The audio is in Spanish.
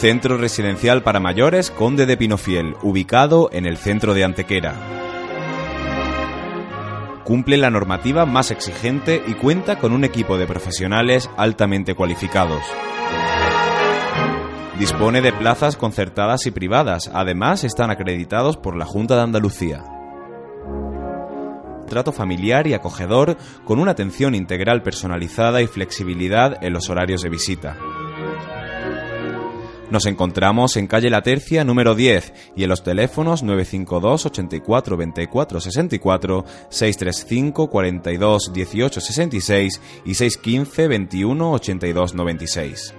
Centro Residencial para Mayores Conde de Pinofiel, ubicado en el centro de Antequera. Cumple la normativa más exigente y cuenta con un equipo de profesionales altamente cualificados. Dispone de plazas concertadas y privadas, además están acreditados por la Junta de Andalucía. Trato familiar y acogedor con una atención integral personalizada y flexibilidad en los horarios de visita. Nos encontramos en calle La Tercia número 10 y en los teléfonos 952 84 24 64, 635 42 18 66 y 615 21 82 96.